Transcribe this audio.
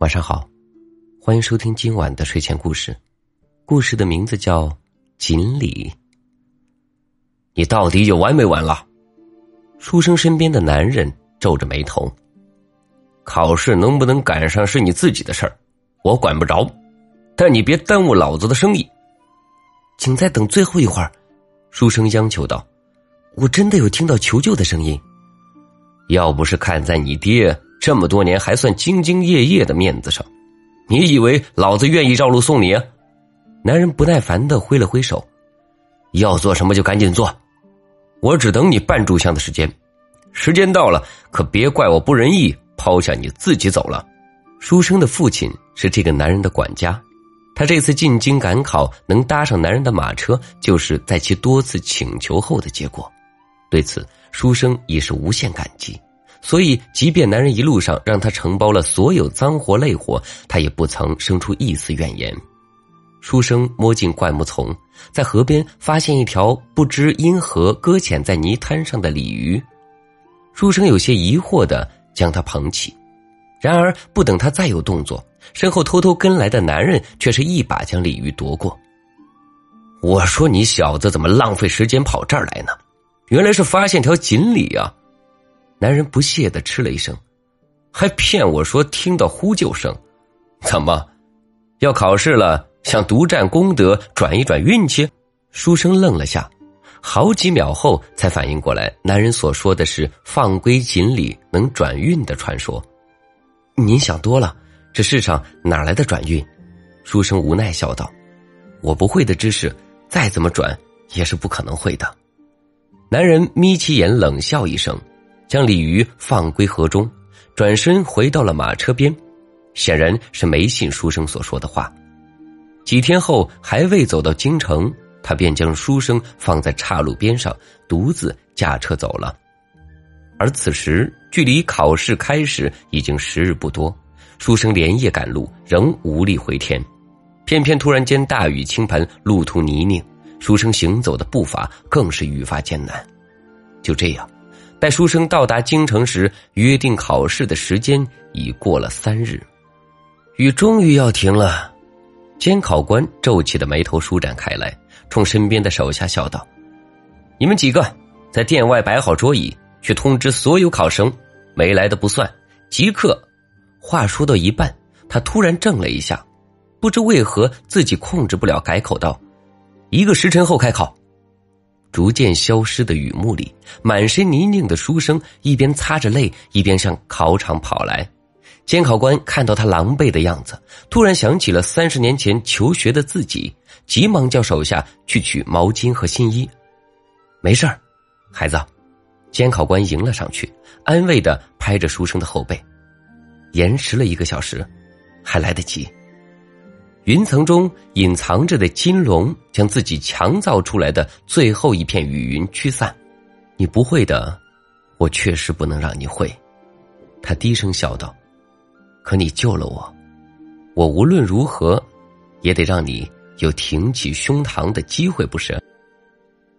晚上好，欢迎收听今晚的睡前故事。故事的名字叫《锦鲤》。你到底有完没完了？书生身边的男人皱着眉头。考试能不能赶上是你自己的事儿，我管不着。但你别耽误老子的生意。请再等最后一会儿，书生央求道：“我真的有听到求救的声音。要不是看在你爹……”这么多年还算兢兢业业的面子上，你以为老子愿意绕路送你啊？男人不耐烦的挥了挥手，要做什么就赶紧做，我只等你半炷香的时间，时间到了可别怪我不仁义，抛下你自己走了。书生的父亲是这个男人的管家，他这次进京赶考能搭上男人的马车，就是在其多次请求后的结果，对此书生已是无限感激。所以，即便男人一路上让他承包了所有脏活累活，他也不曾生出一丝怨言。书生摸进灌木丛，在河边发现一条不知因何搁浅在泥滩上的鲤鱼。书生有些疑惑的将它捧起，然而不等他再有动作，身后偷偷跟来的男人却是一把将鲤鱼夺过。我说：“你小子怎么浪费时间跑这儿来呢？原来是发现条锦鲤啊！”男人不屑的嗤了一声，还骗我说听到呼救声，怎么要考试了？想独占功德，转一转运气？书生愣了下，好几秒后才反应过来，男人所说的是放归锦鲤能转运的传说。您想多了，这世上哪来的转运？书生无奈笑道：“我不会的知识，再怎么转也是不可能会的。”男人眯起眼冷笑一声。将鲤鱼放归河中，转身回到了马车边，显然是没信书生所说的话。几天后，还未走到京城，他便将书生放在岔路边上，独自驾车走了。而此时，距离考试开始已经时日不多，书生连夜赶路，仍无力回天。偏偏突然间大雨倾盆，路途泥泞，书生行走的步伐更是愈发艰难。就这样。待书生到达京城时，约定考试的时间已过了三日，雨终于要停了。监考官皱起的眉头舒展开来，冲身边的手下笑道：“你们几个在殿外摆好桌椅，去通知所有考生，没来的不算。即刻。”话说到一半，他突然怔了一下，不知为何自己控制不了，改口道：“一个时辰后开考。”逐渐消失的雨幕里，满身泥泞的书生一边擦着泪，一边向考场跑来。监考官看到他狼狈的样子，突然想起了三十年前求学的自己，急忙叫手下去取毛巾和新衣。没事儿，孩子。监考官迎了上去，安慰的拍着书生的后背。延迟了一个小时，还来得及。云层中隐藏着的金龙，将自己强造出来的最后一片雨云驱散。你不会的，我确实不能让你会。他低声笑道：“可你救了我，我无论如何，也得让你有挺起胸膛的机会，不是？”